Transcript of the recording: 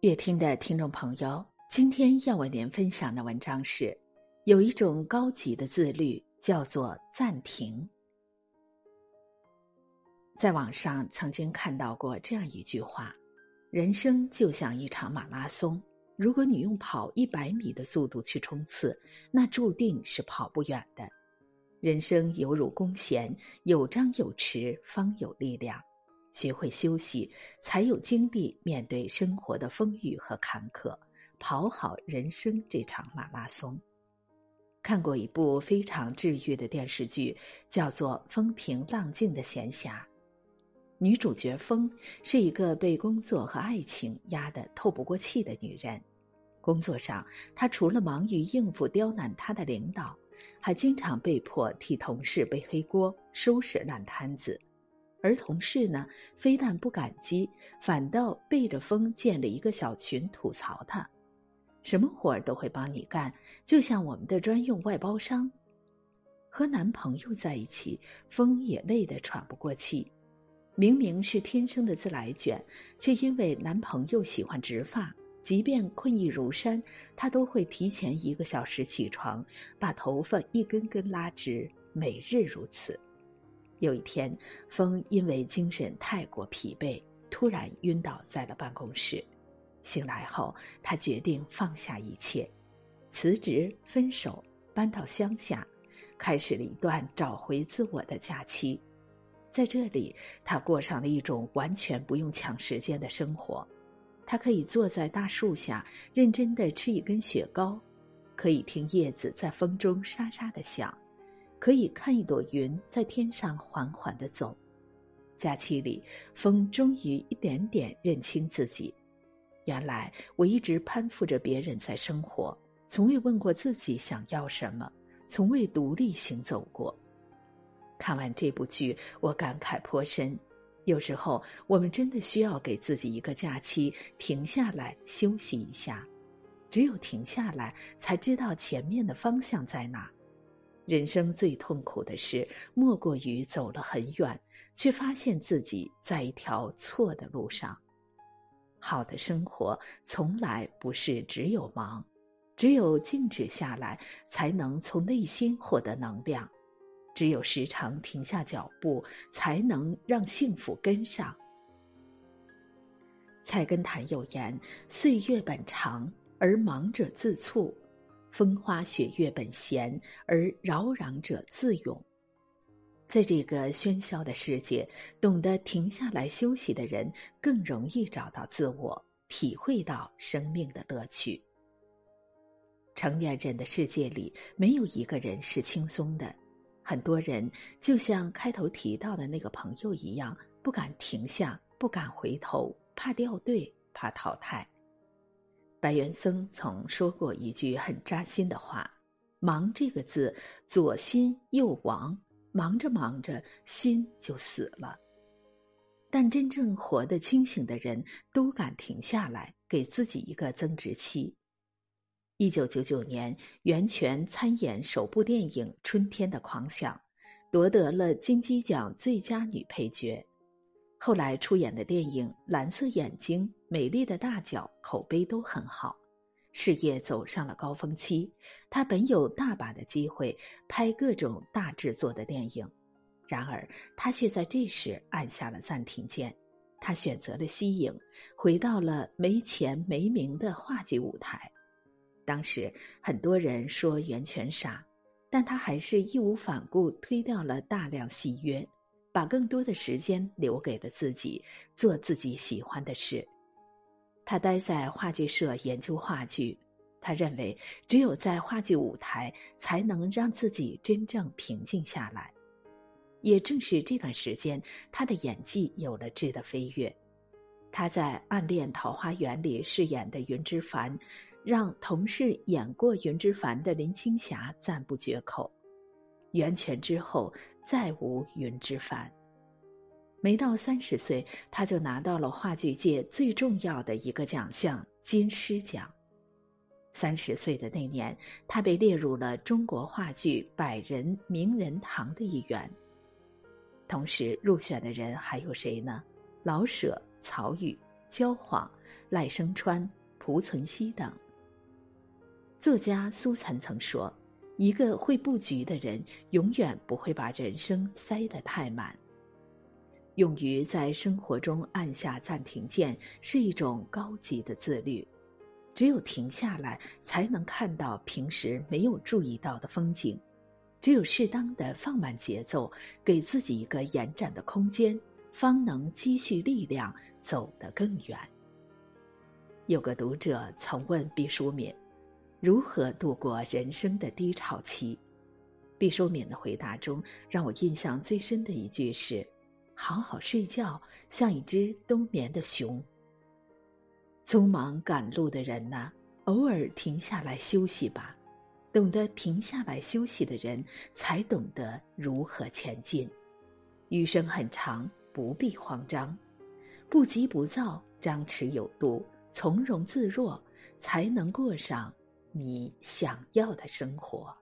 乐听的听众朋友，今天要为您分享的文章是：有一种高级的自律，叫做暂停。在网上曾经看到过这样一句话：人生就像一场马拉松，如果你用跑一百米的速度去冲刺，那注定是跑不远的。人生犹如弓弦，有张有弛，方有力量。学会休息，才有精力面对生活的风雨和坎坷，跑好人生这场马拉松。看过一部非常治愈的电视剧，叫做《风平浪静的闲暇》。女主角风是一个被工作和爱情压得透不过气的女人。工作上，她除了忙于应付刁难她的领导，还经常被迫替同事背黑锅、收拾烂摊子。而同事呢，非但不感激，反倒背着风建了一个小群吐槽他，什么活儿都会帮你干，就像我们的专用外包商。和男朋友在一起，风也累得喘不过气。明明是天生的自来卷，却因为男朋友喜欢直发，即便困意如山，她都会提前一个小时起床，把头发一根根拉直，每日如此。有一天，风因为精神太过疲惫，突然晕倒在了办公室。醒来后，他决定放下一切，辞职、分手，搬到乡下，开始了一段找回自我的假期。在这里，他过上了一种完全不用抢时间的生活。他可以坐在大树下，认真的吃一根雪糕，可以听叶子在风中沙沙的响。可以看一朵云在天上缓缓的走。假期里，风终于一点点认清自己。原来我一直攀附着别人在生活，从未问过自己想要什么，从未独立行走过。看完这部剧，我感慨颇深。有时候，我们真的需要给自己一个假期，停下来休息一下。只有停下来，才知道前面的方向在哪。人生最痛苦的事，莫过于走了很远，却发现自己在一条错的路上。好的生活从来不是只有忙，只有静止下来，才能从内心获得能量；只有时常停下脚步，才能让幸福跟上。菜根谭有言：“岁月本长，而忙者自促。”风花雪月本闲，而扰攘者自咏。在这个喧嚣的世界，懂得停下来休息的人，更容易找到自我，体会到生命的乐趣。成年人的世界里，没有一个人是轻松的。很多人就像开头提到的那个朋友一样，不敢停下，不敢回头，怕掉队，怕淘汰。白元僧曾说过一句很扎心的话：“忙这个字，左心右亡，忙着忙着，心就死了。”但真正活得清醒的人，都敢停下来，给自己一个增值期。一九九九年，袁泉参演首部电影《春天的狂想》，夺得了金鸡奖最佳女配角。后来出演的电影《蓝色眼睛》《美丽的大脚》口碑都很好，事业走上了高峰期。他本有大把的机会拍各种大制作的电影，然而他却在这时按下了暂停键。他选择了息影，回到了没钱没名的话剧舞台。当时很多人说袁泉傻，但他还是义无反顾推掉了大量戏约。把更多的时间留给了自己，做自己喜欢的事。他待在话剧社研究话剧，他认为只有在话剧舞台，才能让自己真正平静下来。也正是这段时间，他的演技有了质的飞跃。他在《暗恋桃花源》里饰演的云之凡，让同事演过云之凡的林青霞赞不绝口。袁泉之后。再无云之凡。没到三十岁，他就拿到了话剧界最重要的一个奖项金狮奖。三十岁的那年，他被列入了中国话剧百人名人堂的一员。同时入选的人还有谁呢？老舍、曹禺、焦晃、赖声川、濮存昕等。作家苏岑曾说：“一个会布局的人，永远不会把人生塞得太满。”勇于在生活中按下暂停键，是一种高级的自律。只有停下来，才能看到平时没有注意到的风景；只有适当的放慢节奏，给自己一个延展的空间，方能积蓄力量，走得更远。有个读者曾问毕淑敏。如何度过人生的低潮期？毕淑敏的回答中，让我印象最深的一句是：“好好睡觉，像一只冬眠的熊。”匆忙赶路的人呐，偶尔停下来休息吧。懂得停下来休息的人，才懂得如何前进。余生很长，不必慌张，不急不躁，张弛有度，从容自若，才能过上。你想要的生活。